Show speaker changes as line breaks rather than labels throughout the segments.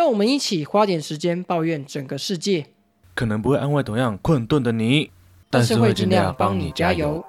让我们一起花点时间抱怨整个世界，
可能不会安慰同样困顿的你，但是会尽量帮你加油。。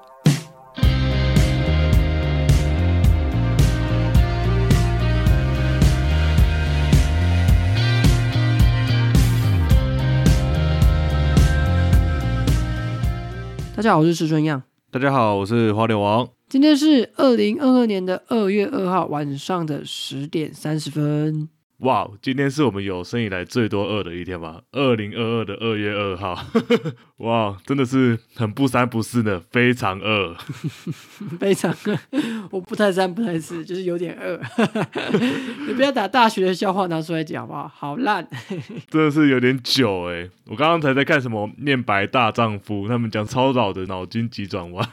大家好，我是石春样。
大家好，我是花柳王。
今天是二零二二年的二月二号晚上的十点三十分。
哇，今天是我们有生以来最多二的一天吧？二零二二的二月二号，哇，真的是很不三不四呢，非常饿。
非常饿，我不太三不太四，就是有点饿。你不要打大学的笑话拿出来讲好不好？好烂。
真的是有点久哎！我刚刚才在看什么《念白大丈夫》，他们讲超老的脑筋急转弯，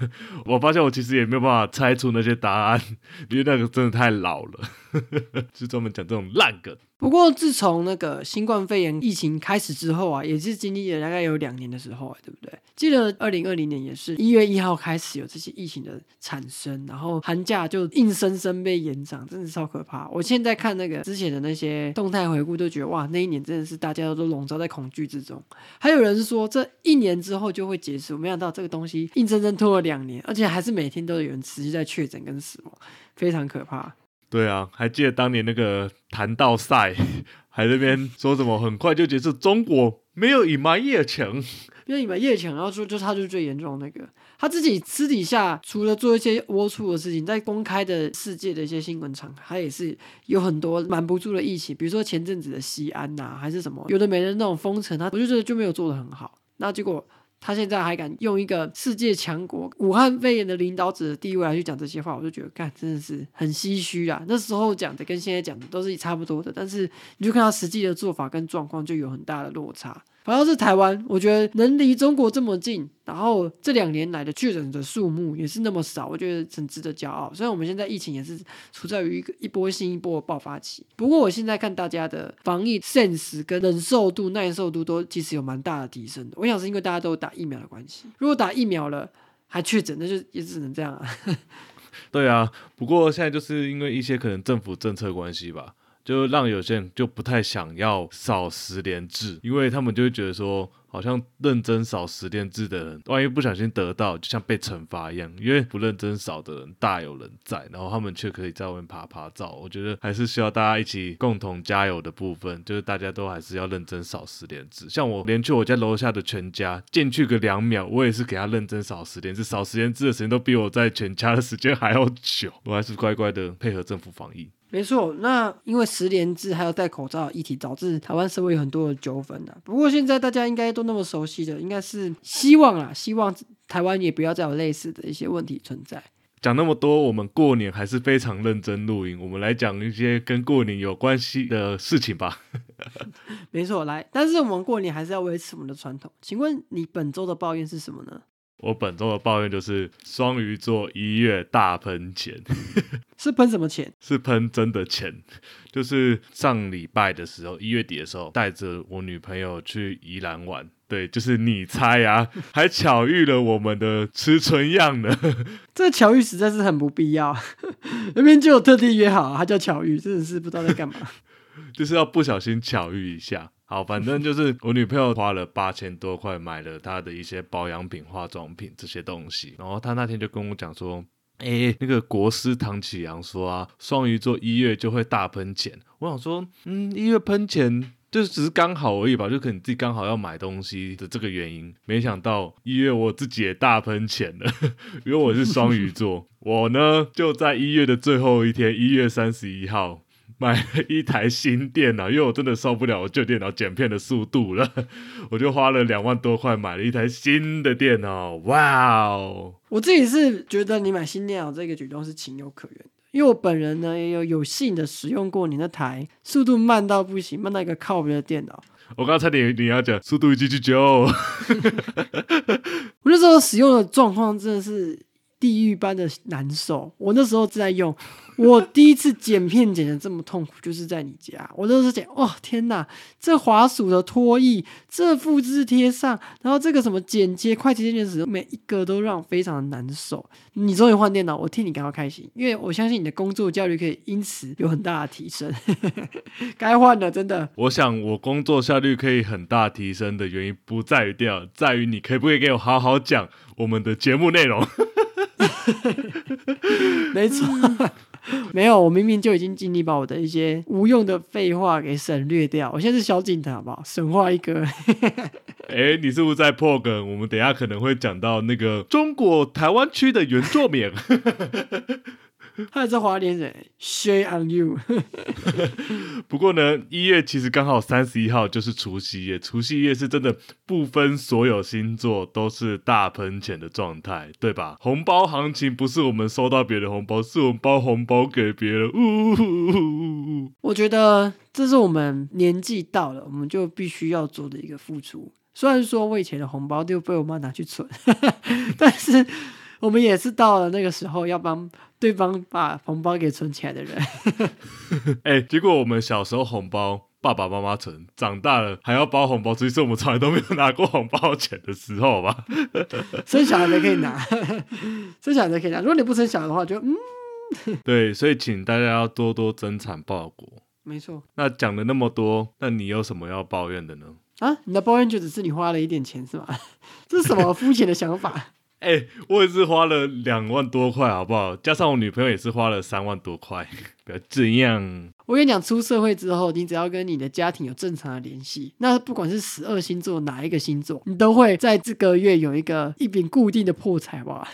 我发现我其实也没有办法猜出那些答案，因为那个真的太老了，就专门讲这种烂梗。
不过自从那个新冠肺炎疫情开始之后啊，也是经历了大概有两年的时候、啊，对不对？记得二零二零年也是一月一号开始有这些疫情的产生，然后寒假就硬生生被延长，真的超可怕。我现在看那个之前的那些动态回顾，都觉得哇，那一年真的是大家都笼罩在恐惧之中。还有人说这一年之后就会结束，没想到这个东西硬生生拖了两年，而且还是每天都有人持续在确诊跟死亡，非常可怕。
对啊，还记得当年那个弹道赛，还在那边说什么很快就结束，中国没有隐瞒疫情。
因为你们叶强要说，就他就是最严重的那个，他自己私底下除了做一些龌龊的事情，在公开的世界的一些新闻场，他也是有很多瞒不住的疫情，比如说前阵子的西安呐、还是什么，有的没的那种封城，他我就觉得就没有做的很好。那结果他现在还敢用一个世界强国武汉肺炎的领导者的地位来去讲这些话，我就觉得，干真的是很唏嘘啊。那时候讲的跟现在讲的都是差不多的，但是你就看他实际的做法跟状况就有很大的落差。反倒是台湾，我觉得能离中国这么近，然后这两年来的确诊的数目也是那么少，我觉得很值得骄傲。虽然我们现在疫情也是处在于一个一波新一波的爆发期，不过我现在看大家的防疫 sense 跟忍受度、耐受度都其实有蛮大的提升的。我想是因为大家都有打疫苗的关系，如果打疫苗了还确诊，那就也只能这样啊。
对啊，不过现在就是因为一些可能政府政策关系吧，就让有些人就不太想要扫十连制，因为他们就会觉得说，好像认真扫十连制的人，万一不小心得到，就像被惩罚一样。因为不认真扫的人大有人在，然后他们却可以在外面爬爬照。我觉得还是需要大家一起共同加油的部分，就是大家都还是要认真扫十连制。像我连去我家楼下的全家进去个两秒，我也是给他认真扫十连制，扫十连制的时间都比我在全家的时间还要久，我还是乖乖的配合政府防疫。
没错，那因为十连制还有戴口罩的议题，导致台湾社会有很多的纠纷啊。不过现在大家应该都那么熟悉的，应该是希望啊，希望台湾也不要再有类似的一些问题存在。
讲那么多，我们过年还是非常认真录音。我们来讲一些跟过年有关系的事情吧。
没错，来，但是我们过年还是要维持我们的传统。请问你本周的抱怨是什么呢？
我本周的抱怨就是双鱼座一月大喷钱，
是喷什么钱？
是喷真的钱。就是上礼拜的时候，一月底的时候，带着我女朋友去宜兰玩。对，就是你猜啊，还巧遇了我们的吃春样呢。
这巧遇实在是很不必要，明明就有特地约好，他叫巧遇，真的是不知道在干嘛。
就是要不小心巧遇一下。好，反正就是我女朋友花了八千多块买了她的一些保养品、化妆品这些东西，然后她那天就跟我讲说。诶，那个国师唐启阳说啊，双鱼座一月就会大喷钱。我想说，嗯，一月喷钱就只是刚好而已吧，就可能自己刚好要买东西的这个原因。没想到一月我自己也大喷钱了，因为我是双鱼座，我呢就在一月的最后一天，一月三十一号。买了一台新电脑，因为我真的受不了我旧电脑剪片的速度了，我就花了两万多块买了一台新的电脑。哇哦！
我自己是觉得你买新电脑这个举动是情有可原的，因为我本人呢也有有幸的使用过你那台速度慢到不行、慢到一个靠边的电脑。
我刚才你你要讲速度一九九九，
我那时候使用的状况真的是地狱般的难受。我那时候正在用，我第一次剪片剪的这么痛苦，就是在你家。我那时候剪，哇，天哪！这滑鼠的拖曳，这复制贴上，然后这个什么剪接、快捷键的时，每一个都让我非常的难受。你终于换电脑，我替你感到开心，因为我相信你的工作效率可以因此有很大的提升。该换了，真的。
我想我工作效率可以很大提升的原因，不在于电脑，在于你可不可以给我好好讲我们的节目内容。
没错，没有，我明明就已经尽力把我的一些无用的废话给省略掉。我现在是小警察，好不好？神话一哥。
哎，你是不是在破梗？我们等下可能会讲到那个中国台湾区的原作名。
他也是华联人，Share on you。
不过呢，一月其实刚好三十一号就是除夕夜，除夕夜是真的不分所有星座都是大喷钱的状态，对吧？红包行情不是我们收到别人红包，是我们包红包给别人。呜，
我觉得这是我们年纪到了，我们就必须要做的一个付出。虽然说我以前的红包都被我妈拿去存，但是。我们也是到了那个时候要帮对方把红包给存起来的人。
哎，结果我们小时候红包爸爸妈妈存，长大了还要包红包，其实我们从来都没有拿过红包钱的时候吧。
生小孩才可以拿，生小孩才可以拿。如果你不生小孩的话，就嗯。
对，所以请大家要多多增产报国。
没错。
那讲了那么多，那你有什么要抱怨的呢？
啊，你的抱怨就只是你花了一点钱是吗？这是什么肤浅的想法？
哎，我也是花了两万多块，好不好？加上我女朋友也是花了三万多块，不要这样。
我跟你讲，出社会之后，你只要跟你的家庭有正常的联系，那不管是十二星座哪一个星座，你都会在这个月有一个一笔固定的破财吧。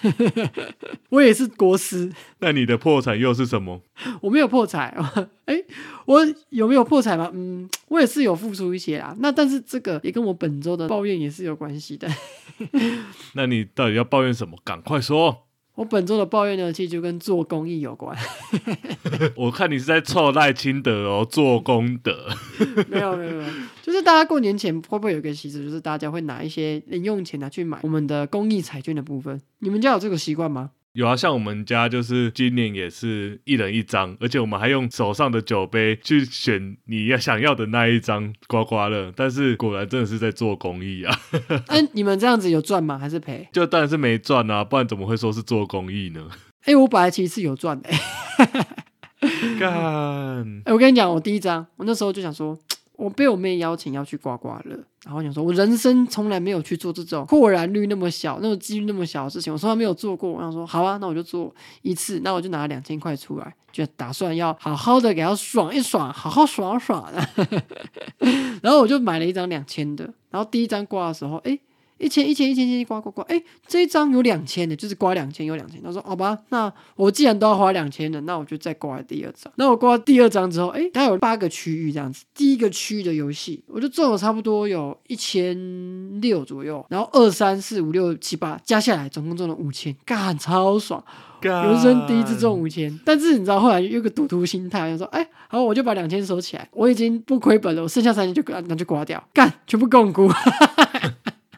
我也是国师，
那你的破财又是什么？
我没有破财，哎，我有没有破财吗？嗯，我也是有付出一些啊。那但是这个也跟我本周的抱怨也是有关系的。
那你到底要抱怨什么？赶快说。
我本周的抱怨呢，其实就跟做公益有关。
我看你是在凑赖清德哦，做功德。
没有没有没有，就是大家过年前会不会有个习俗，就是大家会拿一些零用钱拿去买我们的公益彩券的部分？你们家有这个习惯吗？
有啊，像我们家就是今年也是一人一张，而且我们还用手上的酒杯去选你要想要的那一张刮刮乐。但是果然真的是在做公益啊！
哎，你们这样子有赚吗？还是赔？
就当然是没赚啊，不然怎么会说是做公益呢？
哎，我本来其实是有赚的。
干！
哎，我跟你讲，我第一张，我那时候就想说。我被我妹邀请要去刮刮乐，然后想说，我人生从来没有去做这种过然率那么小、那种几率那么小的事情，我从来没有做过。我想说，好啊，那我就做一次，那我就拿了两千块出来，就打算要好好的给他爽一爽，好好爽爽的。然后我就买了一张两千的，然后第一张刮的时候，哎。一千一千一千一千刮刮刮，哎，这一张有两千的，就是刮两千有两千。他说好吧，那我既然都要花两千的，那我就再刮第二张。那我刮第二张之后，哎，它有八个区域这样子，第一个区域的游戏我就中了差不多有一千六左右，然后二三四五六七八加下来总共中了五千，干超爽，人生第一次中五千。但是你知道后来有个赌徒心态，就说哎，好，我就把两千收起来，我已经不亏本了，我剩下三千就那就刮掉，干全部共估。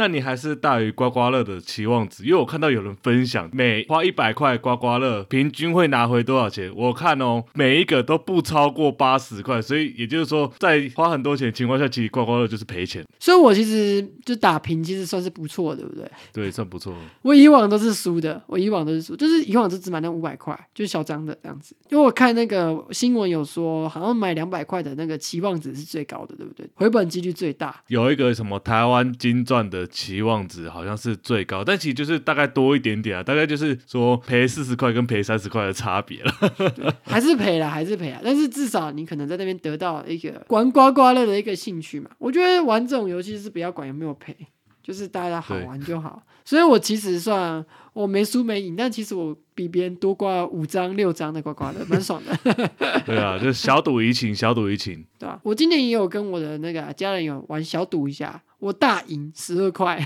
那你还是大于刮刮乐的期望值，因为我看到有人分享，每花一百块刮刮乐，平均会拿回多少钱？我看哦，每一个都不超过八十块，所以也就是说，在花很多钱的情况下，其实刮刮乐就是赔钱。
所以我其实就打平，其实算是不错，对不对？
对，算不错。
我以往都是输的，我以往都是输，就是以往就只买那五百块，就是小张的这样子。因为我看那个新闻有说，好像买两百块的那个期望值是最高的，对不对？回本几率最大。
有一个什么台湾金钻的。期望值好像是最高，但其实就是大概多一点点啊，大概就是说赔四十块跟赔三十块的差别了，
还是赔了，还是赔了。但是至少你可能在那边得到一个玩刮刮乐的一个兴趣嘛。我觉得玩这种游戏是不要管有没有赔，就是大家好玩就好。所以我其实算我没输没赢，但其实我比别人多刮五张六张的刮刮乐，蛮爽的。
对啊，就小赌怡情，小赌怡情。
对啊，我今年也有跟我的那个家人有玩小赌一下。我大赢十二块，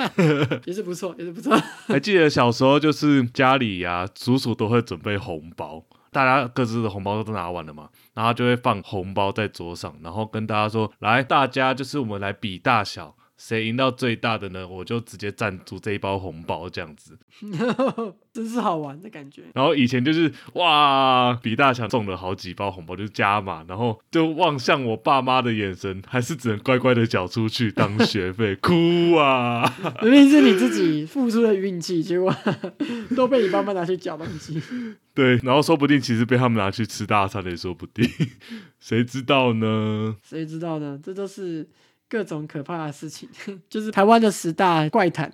也是不错，也是不错。
还记得小时候，就是家里呀，叔叔都会准备红包，大家各自的红包都拿完了嘛，然后就会放红包在桌上，然后跟大家说：“来，大家就是我们来比大小。”谁赢到最大的呢，我就直接赞助这一包红包这样子。
真是好玩的感觉。
然后以前就是哇，比大强中了好几包红包，就是加码，然后就望向我爸妈的眼神，还是只能乖乖的缴出去当学费，哭啊！
明明是你自己付出的运气，结果都被你爸妈拿去缴东西。
对，然后说不定其实被他们拿去吃大餐也说不定，谁知道呢？
谁知道呢？这都是各种可怕的事情，就是台湾的十大怪谈。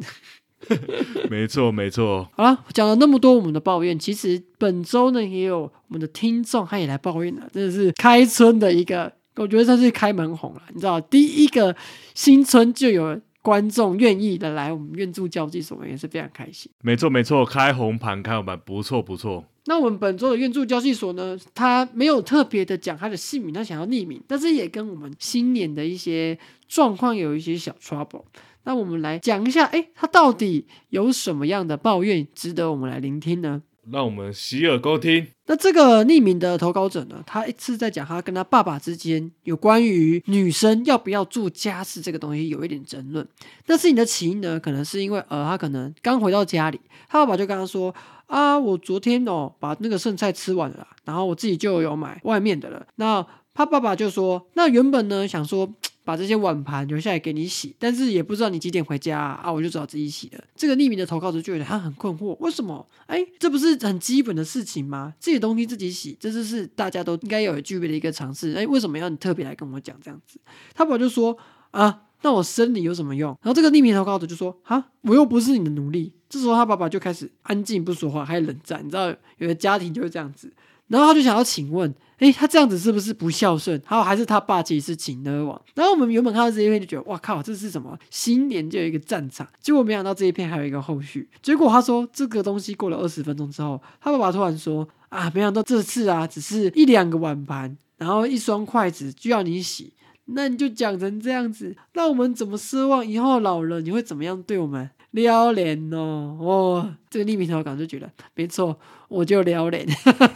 没错，没错。
好了，讲了那么多我们的抱怨，其实本周呢也有我们的听众他也来抱怨了，真的是开春的一个，我觉得算是开门红了。你知道，第一个新春就有观众愿意的来我们愿助交际所，也是非常开心。
没错，没错，开红盘，开红盘，不错，不错。
那我们本周的愿助交际所呢，他没有特别的讲他的姓名，他想要匿名，但是也跟我们新年的一些状况有一些小 trouble。那我们来讲一下，哎，他到底有什么样的抱怨值得我们来聆听呢？
让我们洗耳恭听。
那这个匿名的投稿者呢，他一次在讲他跟他爸爸之间有关于女生要不要做家事这个东西有一点争论。那事情的起因呢，可能是因为呃，他可能刚回到家里，他爸爸就跟他说啊，我昨天哦把那个剩菜吃完了，然后我自己就有买外面的了。那他爸爸就说，那原本呢想说。把这些碗盘留下来给你洗，但是也不知道你几点回家啊，我就只好自己洗了。这个匿名的投稿者就觉得他很困惑，为什么？哎，这不是很基本的事情吗？自己东西自己洗，这就是大家都应该有具备的一个常识。哎，为什么要你特别来跟我讲这样子？他爸就说啊，那我生你有什么用？然后这个匿名投稿者就说啊，我又不是你的奴隶。这时候他爸爸就开始安静不说话，开始冷战。你知道，有的家庭就是这样子。然后他就想要请问，哎，他这样子是不是不孝顺？还有还是他爸其实是请的王？然后我们原本看到这一篇就觉得，哇靠，这是什么？新年就有一个战场。结果没想到这一篇还有一个后续。结果他说这个东西过了二十分钟之后，他爸爸突然说啊，没想到这次啊，只是一两个碗盘，然后一双筷子就要你洗，那你就讲成这样子，那我们怎么奢望以后老了你会怎么样对我们？撩脸哦，哦，这个匿名投稿就觉得没错，我就撩脸。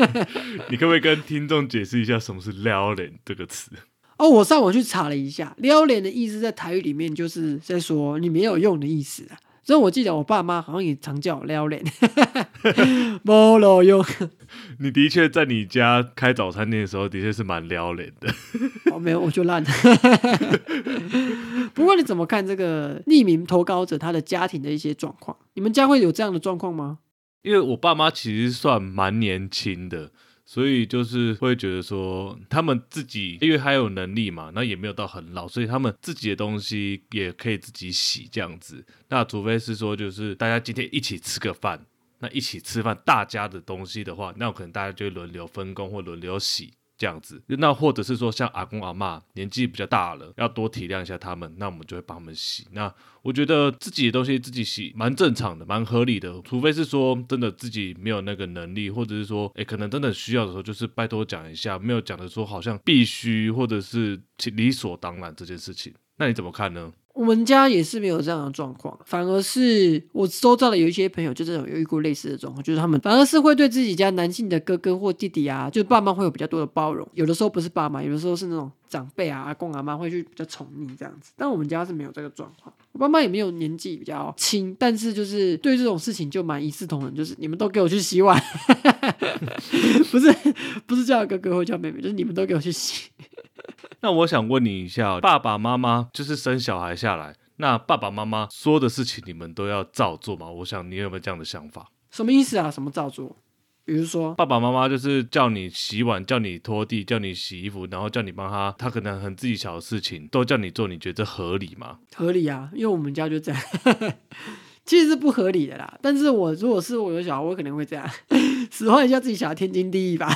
你可不可以跟听众解释一下什么是撩脸这个词？
哦，我上网去查了一下，撩脸的意思在台语里面就是在说你没有用的意思啊。所以我记得我爸妈好像也常叫我撩脸，没路用。
你的确在你家开早餐店的时候，的确是蛮撩脸的。
哦，没有，我就烂。不过你怎么看这个匿名投稿者他的家庭的一些状况？你们家会有这样的状况吗？
因为我爸妈其实算蛮年轻的。所以就是会觉得说，他们自己因为还有能力嘛，那也没有到很老，所以他们自己的东西也可以自己洗这样子。那除非是说，就是大家今天一起吃个饭，那一起吃饭大家的东西的话，那可能大家就轮流分工或轮流洗。这样子，那或者是说像阿公阿妈年纪比较大了，要多体谅一下他们，那我们就会帮他们洗。那我觉得自己的东西自己洗蛮正常的，蛮合理的。除非是说真的自己没有那个能力，或者是说，哎，可能真的需要的时候，就是拜托讲一下，没有讲的说好像必须或者是理所当然这件事情。那你怎么看呢？
我们家也是没有这样的状况，反而是我收到的有一些朋友，就这种有一股类似的状况，就是他们反而是会对自己家男性的哥哥或弟弟啊，就爸妈会有比较多的包容。有的时候不是爸妈，有的时候是那种长辈啊，阿公阿妈会去比较宠溺这样子。但我们家是没有这个状况，我爸妈也没有年纪比较轻，但是就是对这种事情就蛮一视同仁，就是你们都给我去洗碗，不是不是叫哥哥或叫妹妹，就是你们都给我去洗。
那我想问你一下，爸爸妈妈就是生小孩下来，那爸爸妈妈说的事情，你们都要照做吗？我想你有没有这样的想法？
什么意思啊？什么照做？比如说，
爸爸妈妈就是叫你洗碗、叫你拖地、叫你洗衣服，然后叫你帮他，他可能很自己小的事情都叫你做，你觉得合理吗？
合理啊，因为我们家就这样，其实是不合理的啦。但是我如果是我有小孩，我可能会这样，使唤一下自己小孩，天经地义吧。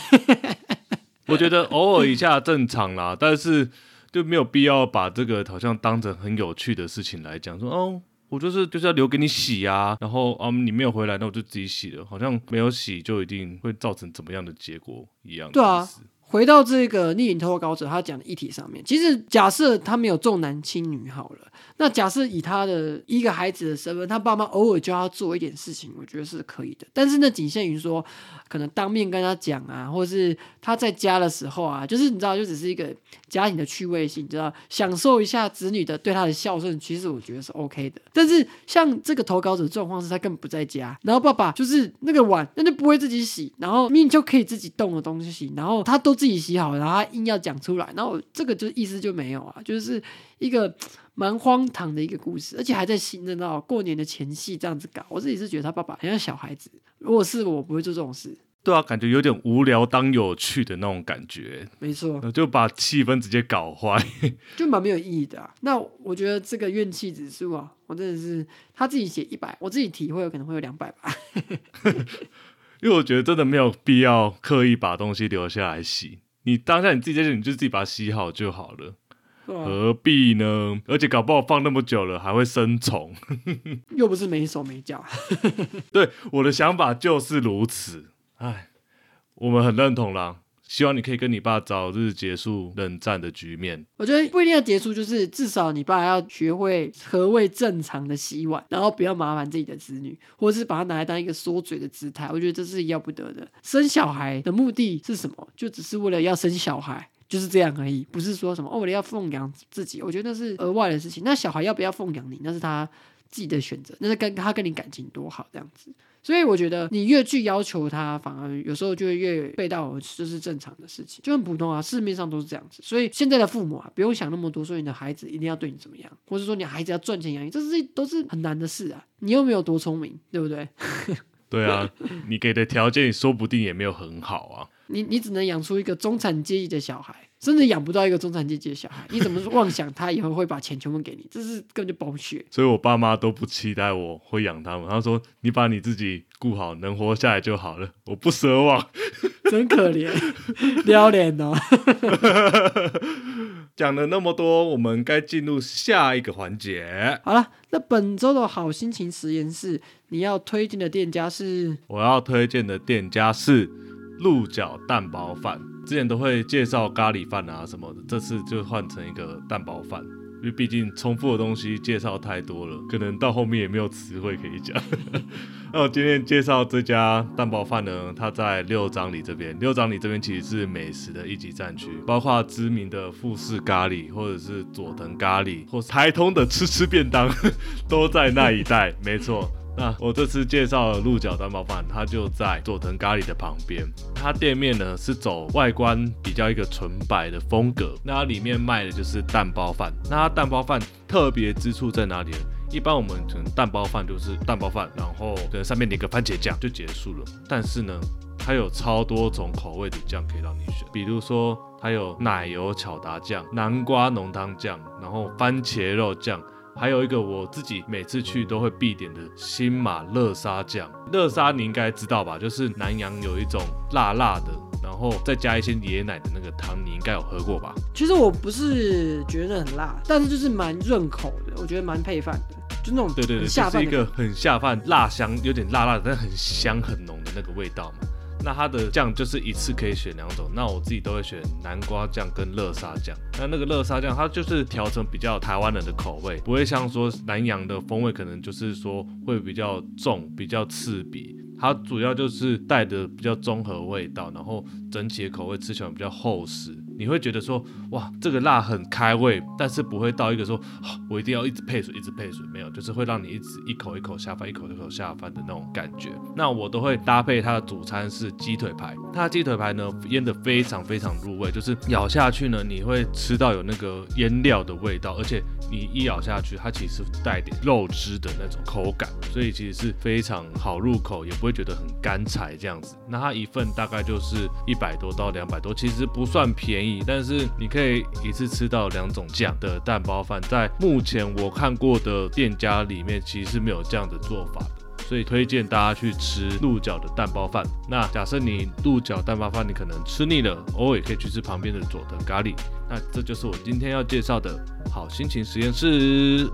我觉得偶尔一下正常啦，但是就没有必要把这个好像当成很有趣的事情来讲。说哦，我就是就是要留给你洗啊，然后啊你没有回来，那我就自己洗了，好像没有洗就一定会造成怎么样的结果一样。
对啊，回到这个逆影投稿者他讲的议题上面，其实假设他没有重男轻女好了，那假设以他的一个孩子的身份，他爸妈偶尔教他做一点事情，我觉得是可以的。但是那仅限于说，可能当面跟他讲啊，或是他在家的时候啊，就是你知道，就只是一个家庭的趣味性，你知道，享受一下子女的对他的孝顺，其实我觉得是 OK 的。但是像这个投稿者状况是他根本不在家，然后爸爸就是那个碗那就不会自己洗，然后明明就可以自己动的东西，然后他都自己洗好，然后他硬要讲出来，然后这个就意思就没有啊，就是一个蛮荒唐的一个故事，而且还在新的到过年的前夕这样子搞，我自己是觉得他爸爸很像小孩子，如果是我不会做这种事，
对啊，感觉有点无聊当有趣的那种感觉，
没错，
呃就把气氛直接搞坏。
就蛮没有意义的、啊。那我觉得这个怨气指数啊，我真的是他自己写一百，我自己体会有可能会有两百吧。
因为我觉得真的没有必要刻意把东西留下来洗，你当下你自己在这里，你就自己把它洗好就好了，
啊
何必呢？而且搞不好放那么久了还会生虫。
又不是没手没脚，
对，我的想法就是如此。哎，我们很认同啦，希望你可以跟你爸早日结束冷战的局面。
我觉得不一定要结束，就是至少你爸要学会何谓正常的洗碗，然后不要麻烦自己的子女，或者是把它拿来当一个缩嘴的姿态。我觉得这是要不得的。生小孩的目的是什么？就只是为了要生小孩。就是这样而已，不是说什么哦，为了要奉养自己，我觉得那是额外的事情。那小孩要不要奉养你，那是他自己的选择，那是跟他跟你感情多好这样子。所以我觉得你越去要求他，反而有时候就会越背道而驰，这是正常的事情，就很普通啊，市面上都是这样子。所以现在的父母啊，不用想那么多，说你的孩子一定要对你怎么样，或者说你孩子要赚钱养你，这是都是很难的事啊。你又没有多聪明，对不对？
对啊，你给的条件说不定也没有很好啊。
你你只能养出一个中产阶级的小孩，真的养不到一个中产阶级的小孩。你怎么妄想他以后会把钱全部给你？这是根本就包血。
所以我爸妈都不期待我会养他们。他说：“你把你自己顾好，能活下来就好了，我不奢望。
真可怜，撩脸哦。”
讲了那么多，我们该进入下一个环节。
好了，那本周的好心情实验室，你要推荐的店家是？
我要推荐的店家是鹿角蛋包饭。之前都会介绍咖喱饭啊什么的，这次就换成一个蛋包饭，因为毕竟重复的东西介绍太多了，可能到后面也没有词汇可以讲。那我今天介绍这家蛋包饭呢，它在六张里这边。六张里这边其实是美食的一级战区，包括知名的富士咖喱，或者是佐藤咖喱，或是台通的吃吃便当，都在那一带。没错。那我这次介绍的鹿角蛋包饭，它就在佐藤咖喱的旁边。它店面呢是走外观比较一个纯白的风格，那它里面卖的就是蛋包饭。那它蛋包饭特别之处在哪里呢？一般我们可能蛋包饭就是蛋包饭，然后可能上面淋个番茄酱就结束了。但是呢，它有超多种口味的酱可以让你选，比如说它有奶油巧达酱、南瓜浓汤酱，然后番茄肉酱。还有一个我自己每次去都会必点的新马乐沙酱，乐沙你应该知道吧？就是南洋有一种辣辣的，然后再加一些椰奶的那个汤，你应该有喝过吧？
其实我不是觉得很辣，但是就是蛮润口的，我觉得蛮配饭的，就那种
对对对，就是一个。很下饭、辣香，有点辣辣的，但很香很浓的那个味道嘛。那它的酱就是一次可以选两种，那我自己都会选南瓜酱跟乐沙酱。那那个乐沙酱它就是调成比较台湾人的口味，不会像说南洋的风味，可能就是说会比较重、比较刺鼻。它主要就是带的比较综合味道，然后整体的口味吃起来比较厚实。你会觉得说，哇，这个辣很开胃，但是不会到一个说，我一定要一直配水，一直配水，没有，就是会让你一直一口一口下饭，一口一口下饭的那种感觉。那我都会搭配它的主餐是鸡腿排，它的鸡腿排呢腌的非常非常入味，就是咬下去呢，你会吃到有那个腌料的味道，而且你一咬下去，它其实带点肉汁的那种口感，所以其实是非常好入口，也不会觉得很干柴这样子。那它一份大概就是一百多到两百多，其实不算便宜，但是你可以一次吃到两种酱的蛋包饭，在目前我看过的店家里面，其实是没有这样的做法的。所以推荐大家去吃鹿角的蛋包饭。那假设你鹿角蛋包饭你可能吃腻了，偶尔也可以去吃旁边的佐藤咖喱。那这就是我今天要介绍的好心情实验室。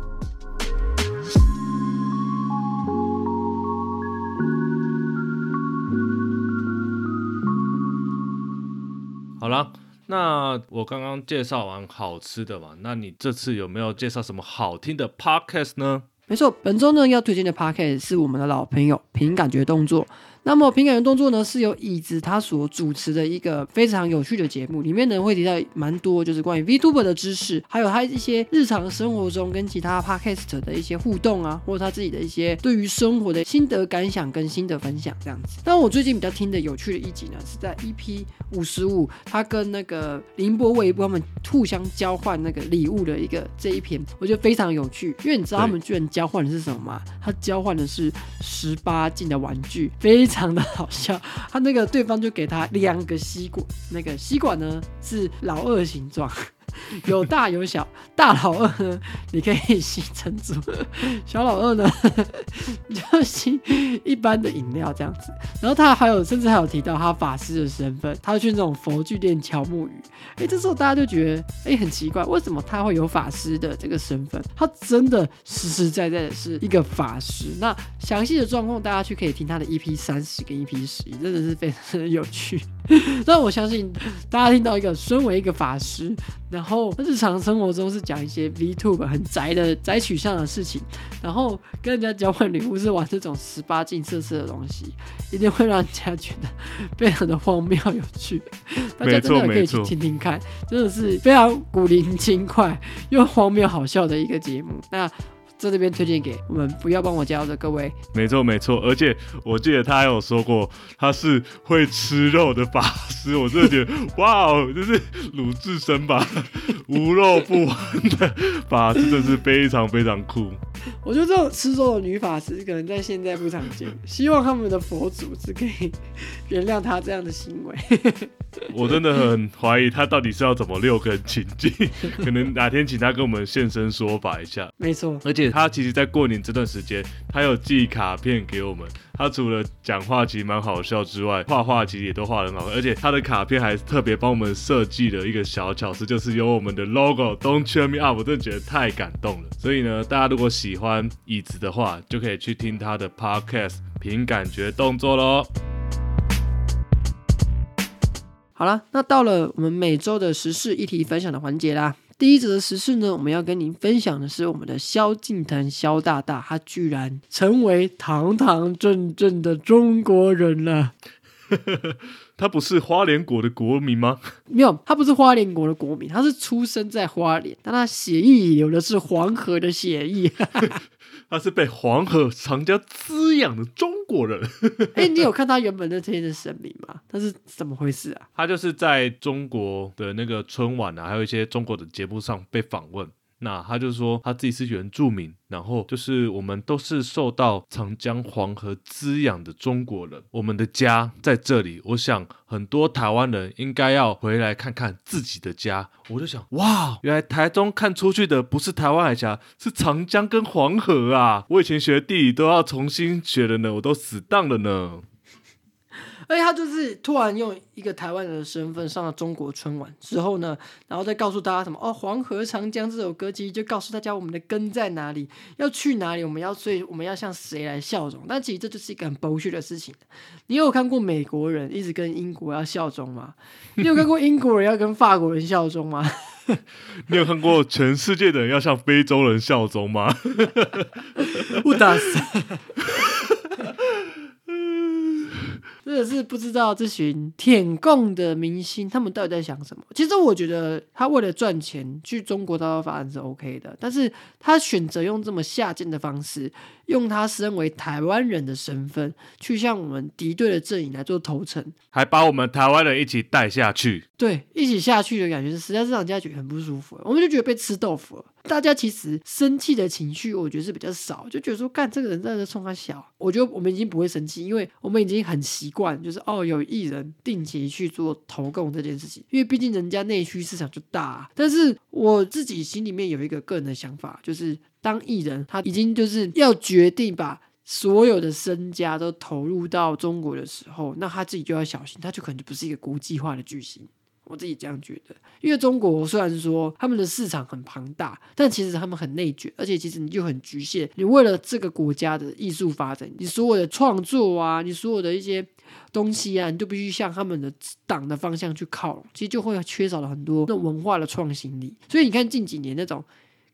好，那我刚刚介绍完好吃的嘛，那你这次有没有介绍什么好听的 podcast 呢？
没错，本周呢要推荐的 podcast 是我们的老朋友凭感觉动作。那么平感觉动作呢，是由椅子他所主持的一个非常有趣的节目，里面呢会提到蛮多就是关于 VTuber 的知识，还有他一些日常生活中跟其他 Podcast 的一些互动啊，或者他自己的一些对于生活的心得感想跟心得分享这样子。但我最近比较听的有趣的一集呢，是在 EP 五十五，他跟那个林波微波他们互相交换那个礼物的一个这一篇，我觉得非常有趣，因为你知道他们居然交换的是什么吗？他交换的是十八禁的玩具，非。常的好笑，他那个对方就给他两个吸管，那个吸管呢是老二形状。有大有小，大老二呢，你可以吸珍珠；小老二呢，就吸一般的饮料这样子。然后他还有，甚至还有提到他法师的身份，他去那种佛具店敲木鱼。哎，这时候大家就觉得，哎，很奇怪，为什么他会有法师的这个身份？他真的实实在在的是一个法师。那详细的状况，大家去可以听他的 EP 三十跟 EP 十一，真的是非常的有趣。但我相信大家听到一个身为一个法师，然后日常生活中是讲一些 VTube 很宅的宅取向的事情，然后跟人家交换礼物是玩这种十八禁色色的东西，一定会让人家觉得非常的荒谬有趣。大家真的可以去听听看，真的是非常古灵精怪又荒谬好笑的一个节目。那。在这边推荐给我们不要帮我加的各位。
没错没错，而且我记得他还有说过他是会吃肉的法师，我真的觉得哇哦，就是鲁智深吧，无肉不欢的法师，真的是非常非常酷。
我觉得这种吃肉的女法师可能在现在不常见，希望他们的佛祖是可以原谅他这样的行为。
我真的很怀疑他到底是要怎么六根清净，可能哪天请他跟我们现身说法一下。
没错，
而且他其实，在过年这段时间，他有寄卡片给我们。他除了讲话其实蛮好笑之外，画画其实也都画得很好，而且他的卡片还特别帮我们设计了一个小巧思，就是有我们的 logo Don't cheer me up，我真的觉得太感动了。所以呢，大家如果喜欢椅子的话，就可以去听他的 podcast，凭感觉动作喽。
好了，那到了我们每周的时事议题分享的环节啦。第一则时事呢，我们要跟您分享的是我们的萧敬腾萧大大，他居然成为堂堂正正的中国人了。
他不是花莲国的国民吗？
没有，他不是花莲国的国民，他是出生在花莲，但他血液流的是黄河的血液。
他是被黄河、长江滋养的中国人。
哎，你有看他原本那天的声明吗？他是怎么回事啊？
他就是在中国的那个春晚啊，还有一些中国的节目上被访问。那他就说他自己是原住民，然后就是我们都是受到长江黄河滋养的中国人，我们的家在这里。我想很多台湾人应该要回来看看自己的家。我就想，哇，原来台中看出去的不是台湾海峡，是长江跟黄河啊！我以前学地理都要重新学了呢，我都死当了呢。
所以他就是突然用一个台湾人的身份上了中国春晚之后呢，然后再告诉大家什么哦，黄河长江这首歌其实就告诉大家我们的根在哪里，要去哪里，我们要所以我们要向谁来效忠？但其实这就是一个很剥削的事情。你有看过美国人一直跟英国要效忠吗？你有看过英国人要跟法国人效忠吗？
你有看过全世界的人要向非洲人效忠吗？
不打死。真的是不知道这群舔共的明星，他们到底在想什么？其实我觉得他为了赚钱去中国大陆发展是 OK 的，但是他选择用这么下贱的方式，用他身为台湾人的身份去向我们敌对的阵营来做投诚，
还把我们台湾人一起带下去，
对，一起下去的感觉，实在是让人家觉得很不舒服。我们就觉得被吃豆腐了。大家其实生气的情绪，我觉得是比较少，就觉得说，干这个人在这冲他笑。我觉得我们已经不会生气，因为我们已经很习惯，就是哦，有艺人定期去做投共这件事情，因为毕竟人家内需市场就大。但是我自己心里面有一个个人的想法，就是当艺人他已经就是要决定把所有的身家都投入到中国的时候，那他自己就要小心，他就可能就不是一个国际化的巨星。我自己这样觉得。因为中国虽然说他们的市场很庞大，但其实他们很内卷，而且其实你就很局限。你为了这个国家的艺术发展，你所有的创作啊，你所有的一些东西啊，你就必须向他们的党的方向去靠拢，其实就会缺少了很多那文化的创新力。所以你看近几年那种。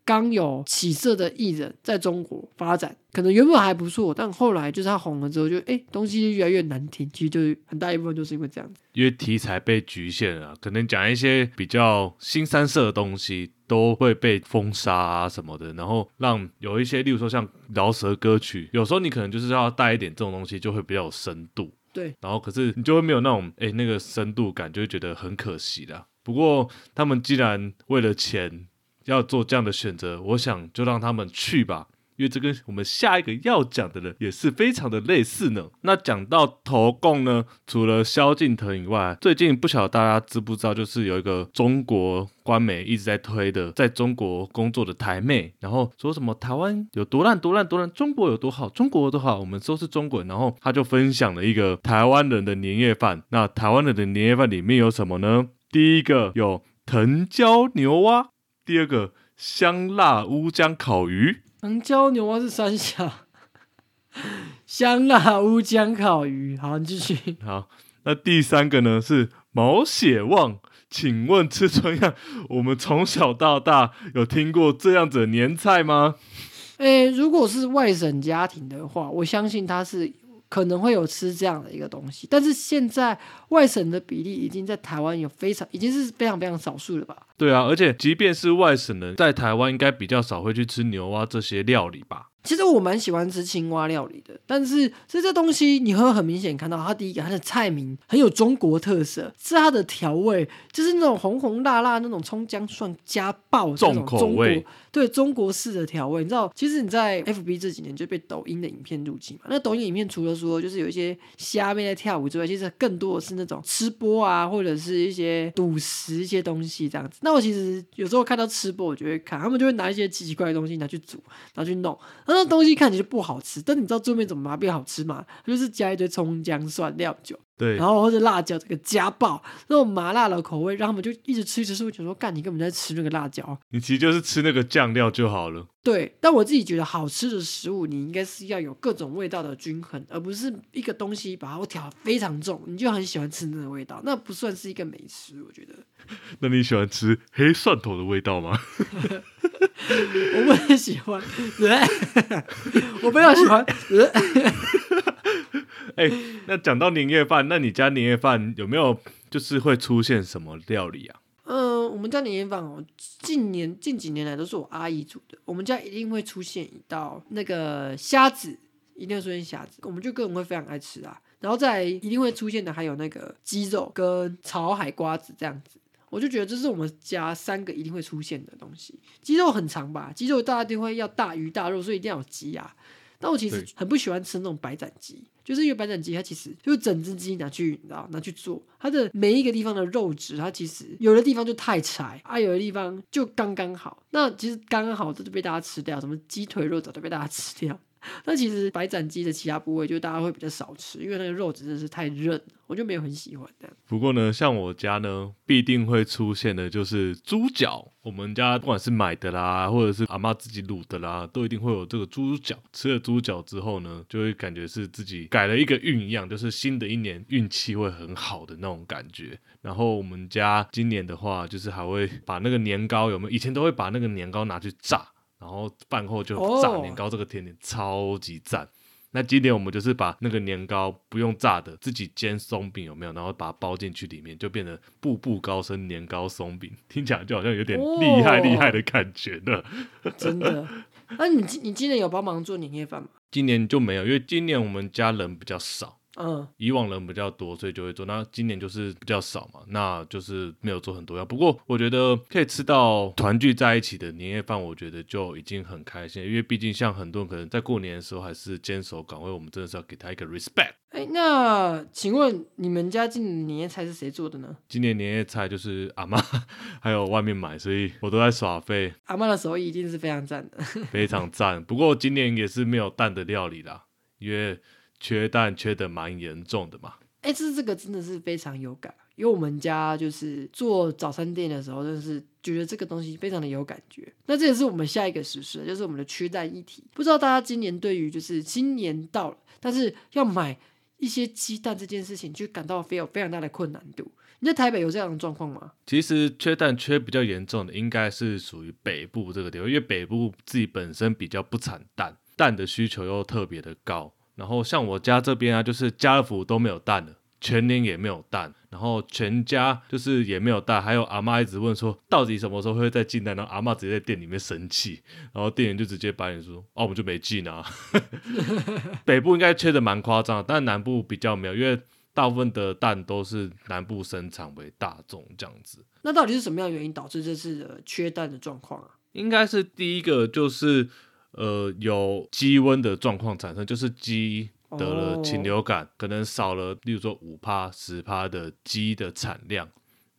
刚有起色的艺人，在中国发展，可能原本还不错，但后来就是他红了之后，就哎东西越来越难听。其实就是很大一部分就是因为这样子，
因为题材被局限了，可能讲一些比较新三色的东西都会被封杀啊什么的，然后让有一些，例如说像饶舌歌曲，有时候你可能就是要带一点这种东西，就会比较有深度。
对，
然后可是你就会没有那种哎那个深度感，就会觉得很可惜的。不过他们既然为了钱。要做这样的选择，我想就让他们去吧，因为这跟我们下一个要讲的人也是非常的类似呢。那讲到投共呢，除了萧敬腾以外，最近不晓得大家知不知道，就是有一个中国官媒一直在推的，在中国工作的台妹，然后说什么台湾有多烂多烂多烂，中国有多好，中国有多好，我们都是中国人。然后他就分享了一个台湾人的年夜饭，那台湾人的年夜饭里面有什么呢？第一个有藤椒牛蛙。第二个香辣乌江烤鱼，
藤椒牛蛙是三下，香辣乌江烤鱼，好，你继续。
好，那第三个呢是毛血旺，请问吃春样，我们从小到大有听过这样子的年菜吗？
诶，如果是外省家庭的话，我相信他是。可能会有吃这样的一个东西，但是现在外省的比例已经在台湾有非常，已经是非常非常少数了吧？
对啊，而且即便是外省人，在台湾应该比较少会去吃牛蛙这些料理吧？
其实我蛮喜欢吃青蛙料理的，但是这这东西你会很明显看到，它第一个它的菜名很有中国特色，是它的调味，就是那种红红辣辣那种葱姜蒜加爆这种中国对中国式的调味。你知道，其实你在 FB 这几年就被抖音的影片入侵嘛？那抖音影片除了说就是有一些虾妹在跳舞之外，其实更多的是那种吃播啊，或者是一些赌食一些东西这样子。那我其实有时候看到吃播，我就会看，他们就会拿一些奇奇怪的东西拿去煮，拿去弄。那东西看起来就不好吃，但你知道最后面怎么把它变好吃吗？就是加一堆葱姜蒜料酒。
对，
然后或者辣椒这个家暴那种麻辣的口味，让他们就一直吃一直吃，觉得说干你根本在吃那个辣椒，
你其实就是吃那个酱料就好了。
对，但我自己觉得好吃的食物，你应该是要有各种味道的均衡，而不是一个东西把它调非常重，你就很喜欢吃那个味道，那不算是一个美食，我觉得。
那你喜欢吃黑蒜头的味道吗？
我不很喜欢，我非常喜欢。
哎，那讲到年夜饭，那你家年夜饭有没有就是会出现什么料理啊？
嗯，我们家年夜饭哦，近年近几年来都是我阿姨煮的。我们家一定会出现一道那个虾子，一定会出现虾子，我们就个人会非常爱吃啊。然后再一定会出现的还有那个鸡肉跟炒海瓜子这样子。我就觉得这是我们家三个一定会出现的东西。鸡肉很长吧？鸡肉大家都会要大鱼大肉，所以一定要有鸡啊。但我其实很不喜欢吃那种白斩鸡，就是因为白斩鸡它其实就是整只鸡拿去，你知道拿去做，它的每一个地方的肉质，它其实有的地方就太柴啊，有的地方就刚刚好。那其实刚刚好这就被大家吃掉，什么鸡腿肉早就被大家吃掉。那其实白斩鸡的其他部位，就大家会比较少吃，因为那个肉真的是太韧，我就没有很喜欢的。
不过呢，像我家呢，必定会出现的就是猪脚。我们家不管是买的啦，或者是阿妈自己卤的啦，都一定会有这个猪脚。吃了猪脚之后呢，就会感觉是自己改了一个运一样，就是新的一年运气会很好的那种感觉。然后我们家今年的话，就是还会把那个年糕有没有？以前都会把那个年糕拿去炸。然后饭后就炸年糕，这个甜点超级赞。那今年我们就是把那个年糕不用炸的，自己煎松饼有没有？然后把它包进去里面，就变成步步高升年糕松饼，听起来就好像有点厉害厉害的感觉呢。
真的？那你今你今年有帮忙做年夜饭吗？
今年就没有，因为今年我们家人比较少。
嗯，
以往人比较多，所以就会做。那今年就是比较少嘛，那就是没有做很多样。不过我觉得可以吃到团聚在一起的年夜饭，我觉得就已经很开心。因为毕竟像很多人可能在过年的时候还是坚守岗位，我们真的是要给他一个 respect。
哎，那请问你们家今年年夜菜是谁做的呢？
今年年夜菜就是阿妈，还有外面买，所以我都在耍费。
阿妈的手艺一定是非常赞的，
非常赞。不过今年也是没有蛋的料理啦，因为。缺蛋缺的蛮严重的嘛，
哎，这这个真的是非常有感，因为我们家就是做早餐店的时候，真的是觉得这个东西非常的有感觉。那这也是我们下一个实施，就是我们的缺蛋议题。不知道大家今年对于就是新年到了，但是要买一些鸡蛋这件事情，就感到非有非常大的困难度。你在台北有这样的状况吗？
其实缺蛋缺比较严重的，应该是属于北部这个地方，因为北部自己本身比较不产蛋，蛋的需求又特别的高。然后像我家这边啊，就是家乐福都没有蛋了，全年也没有蛋，然后全家就是也没有蛋，还有阿妈一直问说，到底什么时候会再进蛋？然后阿妈直接在店里面生气，然后店员就直接白眼说，哦，我们就没进啊。北部应该缺的蛮夸张，但南部比较没有，因为。大部分的蛋都是南部生产为大众这样子，
那到底是什么样的原因导致这次的缺蛋的状况啊？
应该是第一个就是呃有鸡瘟的状况产生，就是鸡得了禽流感，可能少了，例如说五趴十趴的鸡的产量，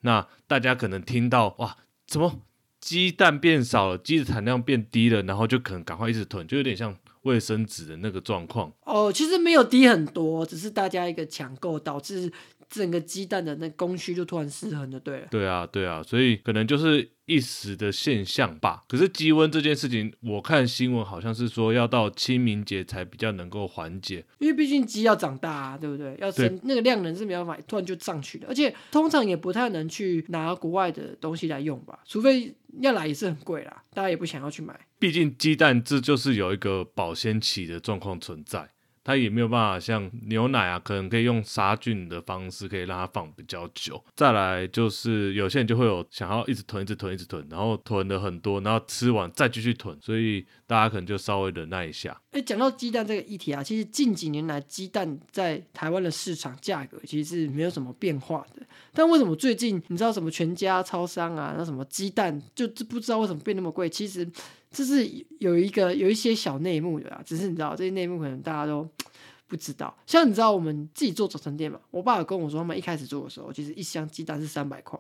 那大家可能听到哇，怎么鸡蛋变少了，鸡的产量变低了，然后就可能赶快一直囤，就有点像。卫生纸的那个状况
哦，其实没有低很多，只是大家一个抢购导致整个鸡蛋的那供需就突然失衡了，对了。
对啊，对啊，所以可能就是一时的现象吧。可是鸡瘟这件事情，我看新闻好像是说要到清明节才比较能够缓解，
因为毕竟鸡要长大啊，对不对？要生那个量能是没办法突然就上去的，而且通常也不太能去拿国外的东西来用吧，除非。要来也是很贵啦，大家也不想要去买。
毕竟鸡蛋这就是有一个保鲜期的状况存在。它也没有办法像牛奶啊，可能可以用杀菌的方式，可以让它放比较久。再来就是有些人就会有想要一直囤、一直囤、一直囤，然后囤的很多，然后吃完再继续囤，所以大家可能就稍微忍耐一下。
哎，讲到鸡蛋这个议题啊，其实近几年来鸡蛋在台湾的市场价格其实是没有什么变化的。但为什么最近你知道什么全家超商啊，那什么鸡蛋就不知道为什么变那么贵？其实。这是有一个有一些小内幕的啦，只是你知道这些内幕可能大家都 不知道。像你知道我们自己做早餐店嘛，我爸有跟我说，他们一开始做的时候，其实一箱鸡蛋是三百块，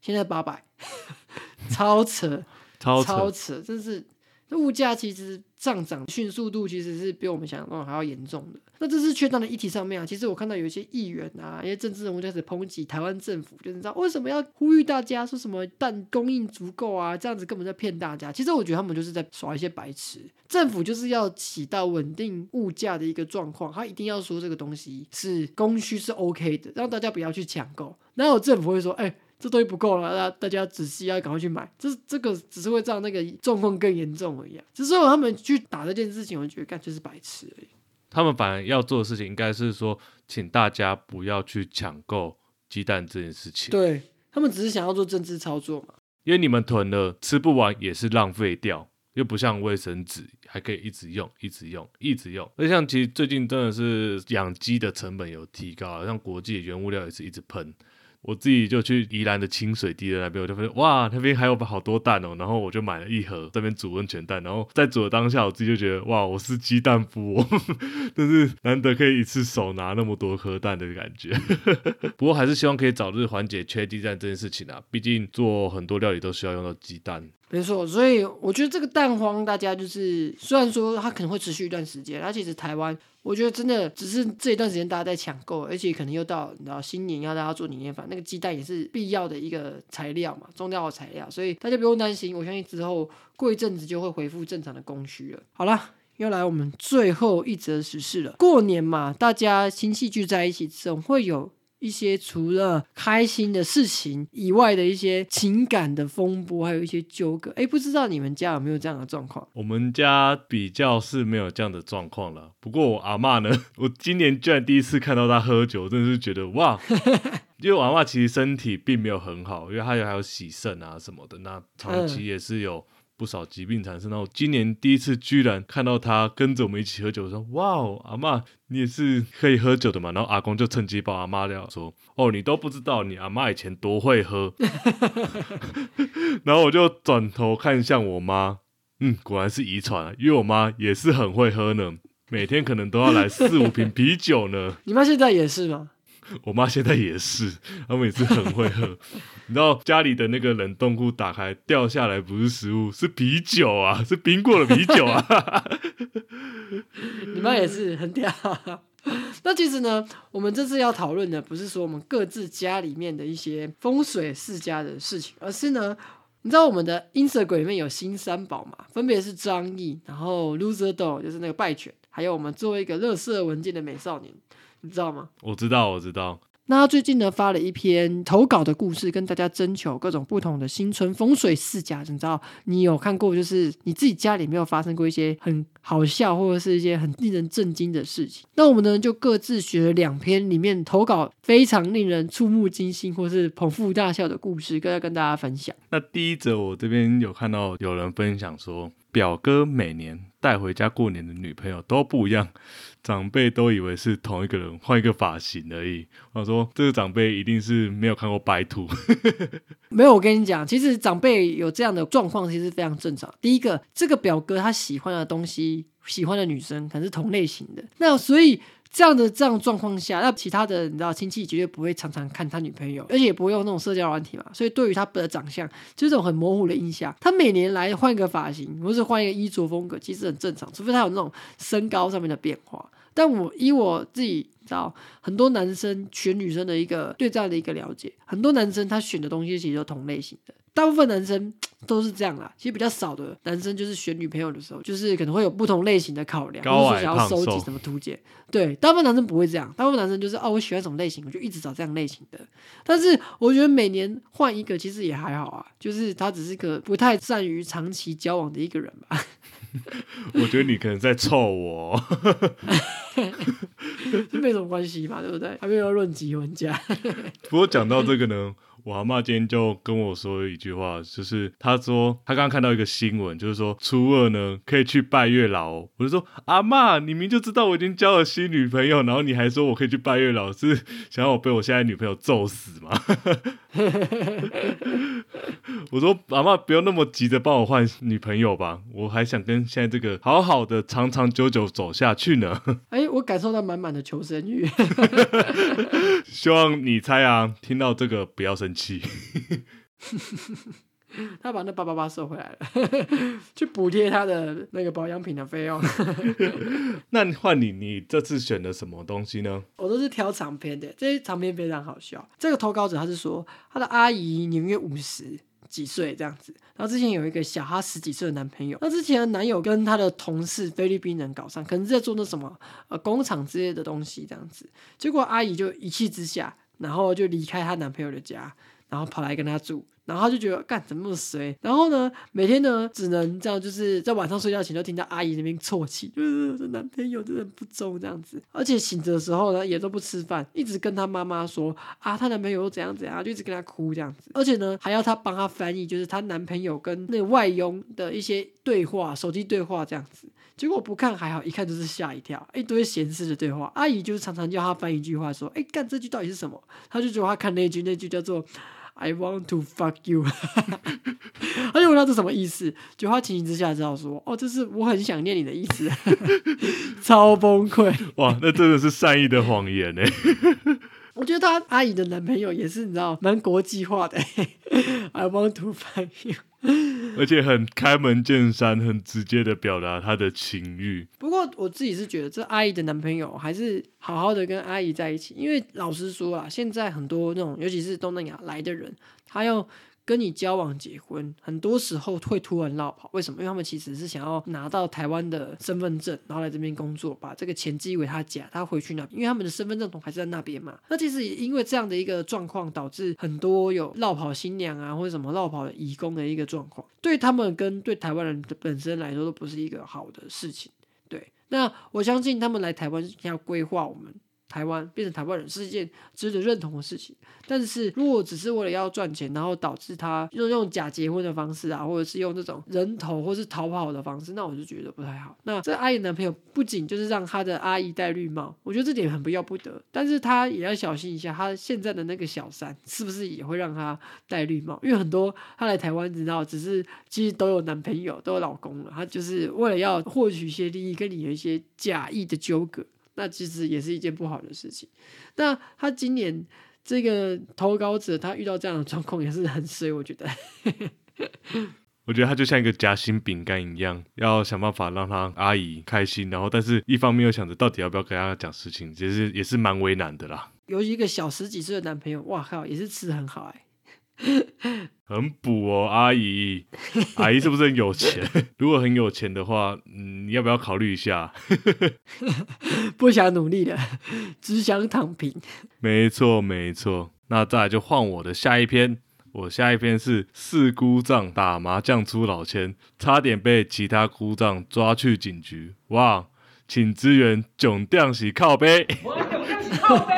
现在八百，超扯，超扯，真是。物价其实上涨迅速度其实是比我们想象中还要严重的。那这是缺蛋的议题上面啊，其实我看到有一些议员啊，一些政治人物开始抨击台湾政府，就是知道为什么要呼吁大家说什么蛋供应足够啊，这样子根本在骗大家。其实我觉得他们就是在耍一些白痴。政府就是要起到稳定物价的一个状况，他一定要说这个东西是供需是 OK 的，让大家不要去抢购。哪有政府会说，哎？这东西不够了，那大家仔细要赶快去买。这这个只是会让那个状况更严重而已。只是他们去打这件事情，我觉得干脆是白痴而已。
他们反而要做的事情，应该是说，请大家不要去抢购鸡蛋这件事情。
对他们只是想要做政治操作嘛。
因为你们囤了吃不完也是浪费掉，又不像卫生纸还可以一直用、一直用、一直用。而像其实最近真的是养鸡的成本有提高，像国际原物料也是一直喷。我自己就去宜兰的清水地的那边，我就发现哇，那边还有好多蛋哦，然后我就买了一盒这边煮温泉蛋，然后在煮的当下，我自己就觉得哇，我是鸡蛋夫，但是难得可以一次手拿那么多颗蛋的感觉。不过还是希望可以早日缓解缺鸡蛋这件事情啊，毕竟做很多料理都需要用到鸡蛋。
没错，所以我觉得这个蛋荒，大家就是虽然说它可能会持续一段时间，它其实台湾。我觉得真的只是这一段时间大家在抢购，而且可能又到你知道新年要大家做年夜饭，那个鸡蛋也是必要的一个材料嘛，重要的材料，所以大家不用担心，我相信之后过一阵子就会恢复正常的供需了。好了，又来我们最后一则时事了，过年嘛，大家亲戚聚在一起，总会有。一些除了开心的事情以外的一些情感的风波，还有一些纠葛。哎，不知道你们家有没有这样的状况？
我们家比较是没有这样的状况了。不过我阿妈呢，我今年居然第一次看到她喝酒，真的是觉得哇！因为我阿妈其实身体并没有很好，因为她有还有洗肾啊什么的，那长期也是有。不少疾病产生，然后今年第一次居然看到他跟着我们一起喝酒，说：“哇哦，阿妈，你也是可以喝酒的嘛？”然后阿公就趁机把阿妈聊说：“哦，你都不知道你阿妈以前多会喝。”然后我就转头看向我妈，嗯，果然是遗传，因为我妈也是很会喝呢，每天可能都要来四五瓶啤酒呢。
你妈现在也是吗？
我妈现在也是，她每次很会喝。你知道家里的那个冷冻库打开掉下来不是食物，是啤酒啊，是冰过的啤酒啊。
你妈也是很屌。那其实呢，我们这次要讨论的不是说我们各自家里面的一些风水世家的事情，而是呢，你知道我们的 Instagram 里面有新三宝嘛，分别是张毅，然后 Loser Dog 就是那个败犬，还有我们作为一个乐色文件的美少年，你知道吗？
我知道，我知道。
那他最近呢发了一篇投稿的故事，跟大家征求各种不同的新春风水世家。你知道，你有看过就是你自己家里没有发生过一些很好笑或者是一些很令人震惊的事情？那我们呢就各自选了两篇里面投稿非常令人触目惊心或是捧腹大笑的故事，跟跟大家分享。
那第一则我这边有看到有人分享说，表哥每年带回家过年的女朋友都不一样。长辈都以为是同一个人换一个发型而已。我说这个长辈一定是没有看过白兔。
没有，我跟你讲，其实长辈有这样的状况其实非常正常。第一个，这个表哥他喜欢的东西，喜欢的女生可能是同类型的，那所以。这样的这样状况下，那其他的你知道亲戚绝对不会常常看他女朋友，而且也不会用那种社交软体嘛，所以对于他的长相就是这种很模糊的印象。他每年来换一个发型，或是换一个衣着风格，其实很正常，除非他有那种身高上面的变化。但我以我自己知道，很多男生选女生的一个对这样的一个了解，很多男生他选的东西其实都同类型的。大部分男生都是这样啦，其实比较少的男生就是选女朋友的时候，就是可能会有不同类型的考量，或是想要收集什么图解。对，大部分男生不会这样，大部分男生就是哦，我喜欢什么类型，我就一直找这样类型的。但是我觉得每年换一个其实也还好啊，就是他只是个不太善于长期交往的一个人吧。
我觉得你可能在臭我，
没什么关系嘛，对不对？还没有论及婚嫁。
不过讲到这个呢。我阿妈今天就跟我说一句话，就是她说她刚刚看到一个新闻，就是说初二呢可以去拜月老。我就说阿妈，你明就知道我已经交了新女朋友，然后你还说我可以去拜月老，是想要我被我现在女朋友揍死吗？我说阿妈不要那么急着帮我换女朋友吧，我还想跟现在这个好好的长长久久走下去呢。
哎，我感受到满满的求生欲。
希望你猜啊，听到这个不要生气。
他把那八八八收回来了，去补贴他的那个保养品的费用。
那换你，你这次选的什么东西呢？
我都是挑长篇的，这些长篇非常好笑。这个投稿者他是说，他的阿姨年约五十几岁这样子，然后之前有一个小他十几岁的男朋友，那之前的男友跟他的同事菲律宾人搞上，可能是在做那什么呃工厂之类的东西这样子，结果阿姨就一气之下，然后就离开她男朋友的家。然后跑来跟他住，然后他就觉得干怎么那么衰，然后呢，每天呢只能这样，就是在晚上睡觉前就听到阿姨那边啜泣，就是这男朋友真的不忠这样子，而且醒着的时候呢也都不吃饭，一直跟他妈妈说啊，她男朋友又怎样怎样，就一直跟她哭这样子，而且呢还要她帮她翻译，就是她男朋友跟那外佣的一些对话，手机对话这样子，结果不看还好，一看就是吓一跳，一堆闲事的对话，阿姨就是常常叫她翻一句话说，哎干这句到底是什么？她就觉得她看那句，那句叫做。I want to fuck you，他就问他这什么意思？就他情形之下知道说，哦，这是我很想念你的意思，超崩溃。
哇，那真的是善意的谎言呢。
我觉得他阿姨的男朋友也是，你知道，蛮国际化的。I want to fuck you。
而且很开门见山，很直接的表达他的情欲。
不过我自己是觉得，这阿姨的男朋友还是好好的跟阿姨在一起，因为老实说啊，现在很多那种，尤其是东南亚来的人，他要。跟你交往结婚，很多时候会突然绕跑，为什么？因为他们其实是想要拿到台湾的身份证，然后来这边工作，把这个钱寄给他家，他回去那，因为他们的身份证同还是在那边嘛。那其实也因为这样的一个状况，导致很多有绕跑新娘啊，或者什么绕跑的义工的一个状况，对他们跟对台湾人的本身来说，都不是一个好的事情。对，那我相信他们来台湾要规划我们。台湾变成台湾人是一件值得认同的事情，但是如果只是为了要赚钱，然后导致他用用假结婚的方式啊，或者是用这种人头或是逃跑的方式，那我就觉得不太好。那这阿姨男朋友不仅就是让他的阿姨戴绿帽，我觉得这点很不要不得，但是他也要小心一下，他现在的那个小三是不是也会让他戴绿帽？因为很多他来台湾，你知道，只是其实都有男朋友，都有老公了，他就是为了要获取一些利益，跟你有一些假意的纠葛。那其实也是一件不好的事情。那他今年这个投稿者，他遇到这样的状况也是很衰，我觉得。
我觉得他就像一个夹心饼干一样，要想办法让他阿姨开心，然后但是一方面又想着到底要不要跟他讲事情，其实也是蛮为难的啦。
有一个小十几岁的男朋友，哇靠，也是吃的很好哎、
很补哦，阿姨，阿姨是不是很有钱？如果很有钱的话，嗯，你要不要考虑一下？
不想努力了，只想躺平。
没错，没错。那再来就换我的下一篇，我下一篇是四姑丈打麻将出老千，差点被其他姑丈抓去警局。哇，请支援囧掉喜靠背。
我囧这是靠背，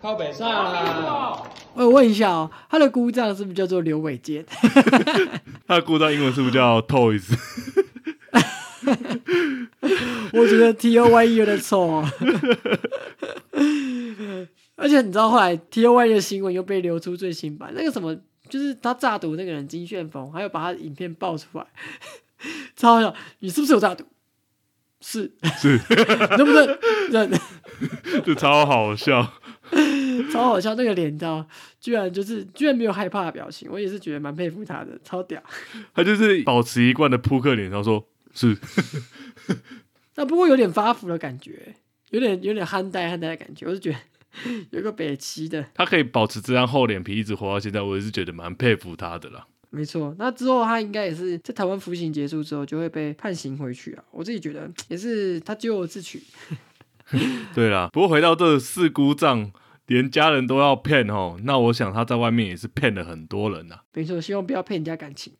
靠北上啦，
我问一下哦，他的姑丈是不是叫做刘伟健？
他的姑丈英文是不是叫 Toys？
我觉得 T O Y E 有点臭哦。而且你知道后来 T O Y E 的新闻又被流出最新版，那个什么，就是他诈赌那个人金旋风，还有把他的影片爆出来，超好笑。你是不是有诈赌？是，
是，
能不能认？
这超好笑。
超好笑，那个脸，你知道，居然就是居然没有害怕的表情，我也是觉得蛮佩服他的，超屌。
他就是保持一贯的扑克脸，然后说是，
那不过有点发福的感觉，有点有点憨呆憨呆的感觉，我是觉得 有个北齐的，
他可以保持这张厚脸皮一直活到现在，我也是觉得蛮佩服他的啦。
没错。那之后他应该也是在台湾服刑结束之后就会被判刑回去啊，我自己觉得也是他咎由自取。
对啦，不过回到这四姑丈，连家人都要骗哦，那我想他在外面也是骗了很多人呐、
没错，希望不要骗人家感情。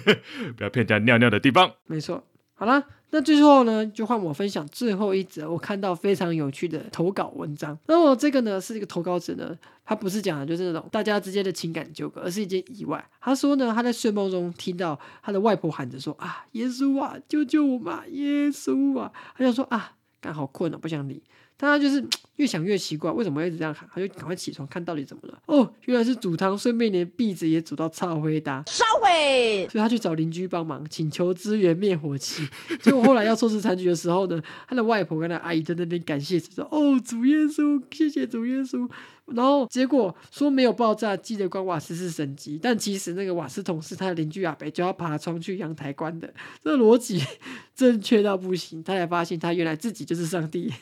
不要骗人家尿尿的地方。
没错。好啦，那最后呢，就换我分享最后一则我看到非常有趣的投稿文章。那我这个呢，是一个投稿者呢，他不是讲的就是那种大家之间的情感纠葛，而是一件意外。他说呢，他在睡梦中听到他的外婆喊着说：“啊，耶稣啊，救救我嘛，耶稣啊！”他想说啊，刚好困了、不想理。但他就是 越想越奇怪，为什么会一直这样喊？他就赶快起床看到底怎么了。哦，原来是煮汤，顺便连壁纸也煮到超灰搭。
烧毁。
所以他去找邻居帮忙，请求支援灭火器。结果后来要收拾残局的时候呢，他的外婆跟他阿姨在那边感谢说：“哦，主耶稣，谢谢主耶稣。”然后结果说没有爆炸，记得关瓦斯是神机，但其实那个瓦斯桶是他的邻居阿北就要爬窗去阳台关的，这逻辑 正确到不行。他才发现他原来自己就是上帝，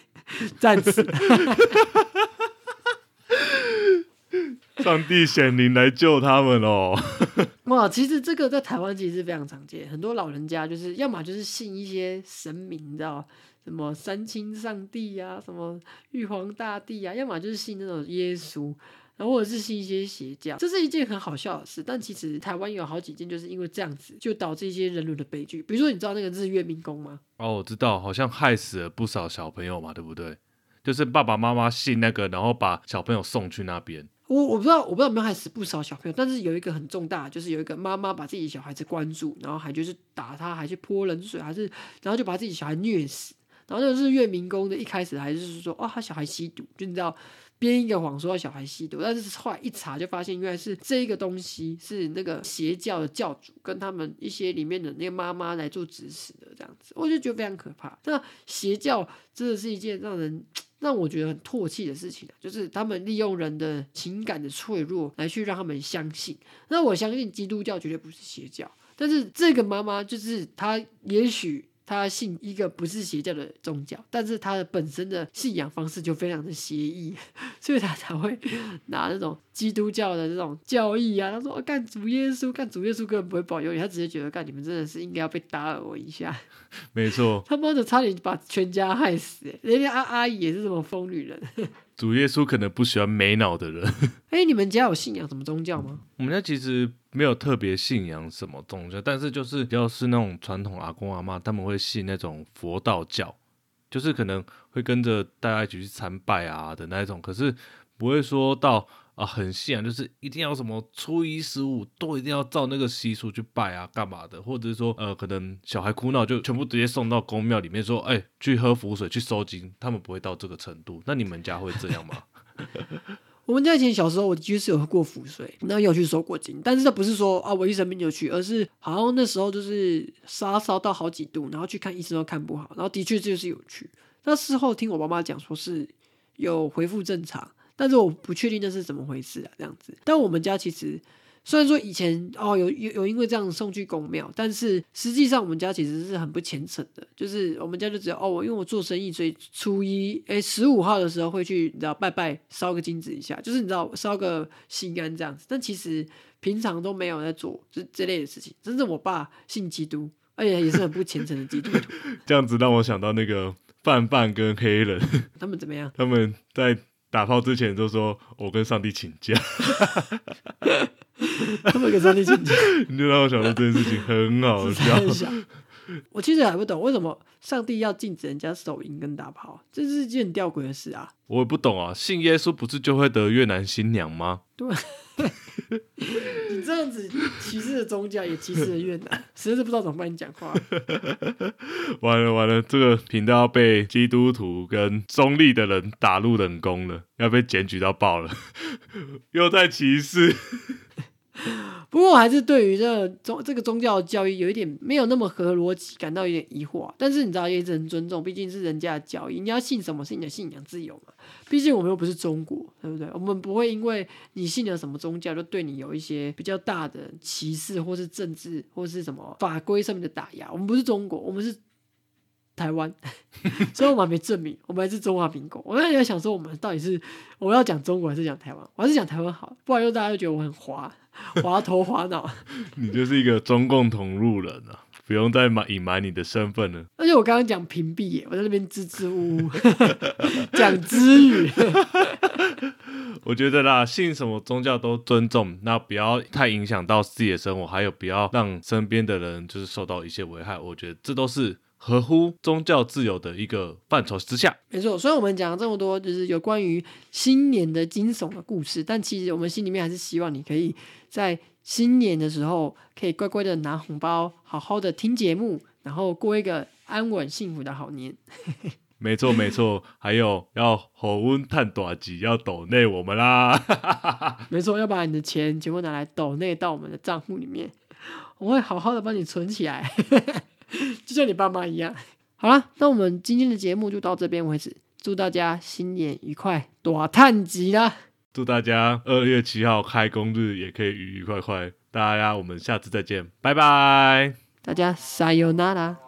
战死。
上帝显灵来救他们哦。
哇，其实这个在台湾其实是非常常见，很多老人家就是要么就是信一些神明，你知道什么三清上帝呀、什么玉皇大帝呀、要么就是信那种耶稣，然后或者是信一些邪教，这是一件很好笑的事。但其实台湾有好几件就是因为这样子，就导致一些人伦的悲剧。比如说，你知道那个日月民工吗？
哦，我知道，好像害死了不少小朋友嘛，对不对？就是爸爸妈妈信那个，然后把小朋友送去那边。
我我不知道，我不知道有没有害死不少小朋友，但是有一个很重大，就是有一个妈妈把自己的小孩子关住，然后还就是打他，还去泼冷水，还是然后就把自己小孩虐死。然后那个日月民工的一开始还是说，哦，他小孩吸毒，就你知道编一个谎说小孩吸毒，但是后来一查就发现原来是这个东西是那个邪教的教主跟他们一些里面的那个妈妈来做指使的这样子，我就觉得非常可怕。那邪教真的是一件让人。让我觉得很唾弃的事情，就是他们利用人的情感的脆弱来去让他们相信。那我相信基督教绝对不是邪教，但是这个妈妈就是她，也许她信一个不是邪教的宗教，但是他的本身的信仰方式就非常的邪异，所以他才会拿那种基督教的这种教义啊，他说哦干主耶稣，干主耶稣根本不会保佑你，他只是觉得干你们真的是应该要被打耳我一下。
没错，
他妈的，差点把全家害死、欸！人家阿阿姨也是这么疯女人。
主耶稣可能不喜欢没脑的人。
哎、你们家有信仰什么宗教吗？
我们家其实没有特别信仰什么宗教，但是就是比较是那种传统阿公阿妈，他们会信那种佛道教，就是可能会跟着大家一起去参拜啊的那一种，可是不会说到啊很信，就是一定要什么初一十五都一定要照那个习俗去拜啊干嘛的，或者是说呃可能小孩哭闹就全部直接送到公庙里面说，哎、去喝符水去收金，他们不会到这个程度。那你们家会这样吗？
我们家以前小时候，我的确是有喝过符水，然后有去收过金，但是这不是说啊我一生病就去，而是好像那时候就是烧烧到好几度，然后去看医生都看不好，然后的确就是有去。那事后听我妈妈讲说是有恢复正常，但是我不确定那是怎么回事啊，这样子。但我们家其实虽然说以前哦有有有因为这样送去公庙，但是实际上我们家其实是很不虔诚的，就是我们家就只有哦我因为我做生意，所以初一哎十五号的时候会去你知道拜拜烧个金子一下，就是你知道烧个心安这样子，但其实平常都没有在做这这类的事情。真正我爸信基督，而且也是很不虔诚的基督徒，
这样子让我想到那个范范跟黑人，
他们怎么样？
他们在打炮之前就说我跟上帝请假，
他们跟上帝请假。
你就让我想到这件事情很好笑。
我其实还不懂为什么上帝要禁止人家手淫跟打炮，这是一件很吊诡的事啊！
我也不懂啊，信耶稣不是就会得越南新娘吗？
你这样子歧视了宗教，也歧视了越南，实在是不知道怎么帮你讲话。
完了完了，这个频道要被基督徒跟中立的人打入冷宫了，要被检举到爆了，又在歧视。
不过我还是对于这宗这个宗教教育有一点没有那么合逻辑，感到有点疑惑、但是你知道，也只能尊重，毕竟是人家的教义，你要信什么是你的信仰自由嘛。毕竟我们又不是中国，对不对？我们不会因为你信了什么宗教，就对你有一些比较大的歧视，或是政治，或是什么法规上面的打压。我们不是中国，我们是台湾，所以我们还没证明，我们还是中华民国。我那时候想说，我们到底是我要讲中国还是讲台湾？我还是讲台湾好，不然又大家就觉得我很滑，滑头滑脑。
你就是一个中共同路人啊，不用再瞒隐瞒你的身份了。
而且我刚刚讲屏蔽耶，我在那边支支吾吾讲知语。
我觉得啦，信什么宗教都尊重，那不要太影响到自己的生活，还有不要让身边的人就是受到一些危害。我觉得这都是合乎宗教自由的一个范畴之下。
没错，所以我们讲了这么多，就是有关于新年的惊悚的故事，但其实我们心里面还是希望你可以在新年的时候，可以乖乖的拿红包，好好的听节目，然后过一个安稳幸福的好年。
没错没错，还有要火温探短集，要抖内我们啦。
没错，要把你的钱全部拿来抖内到我们的账户里面，我会好好的帮你存起来，就像你爸妈一样。好了，那我们今天的节目就到这边为止，祝大家新年愉快，多探吉啦！
祝大家二月七号开工日也可以愉愉快快。大家，我们下次再见，拜拜。
大家 sayonara。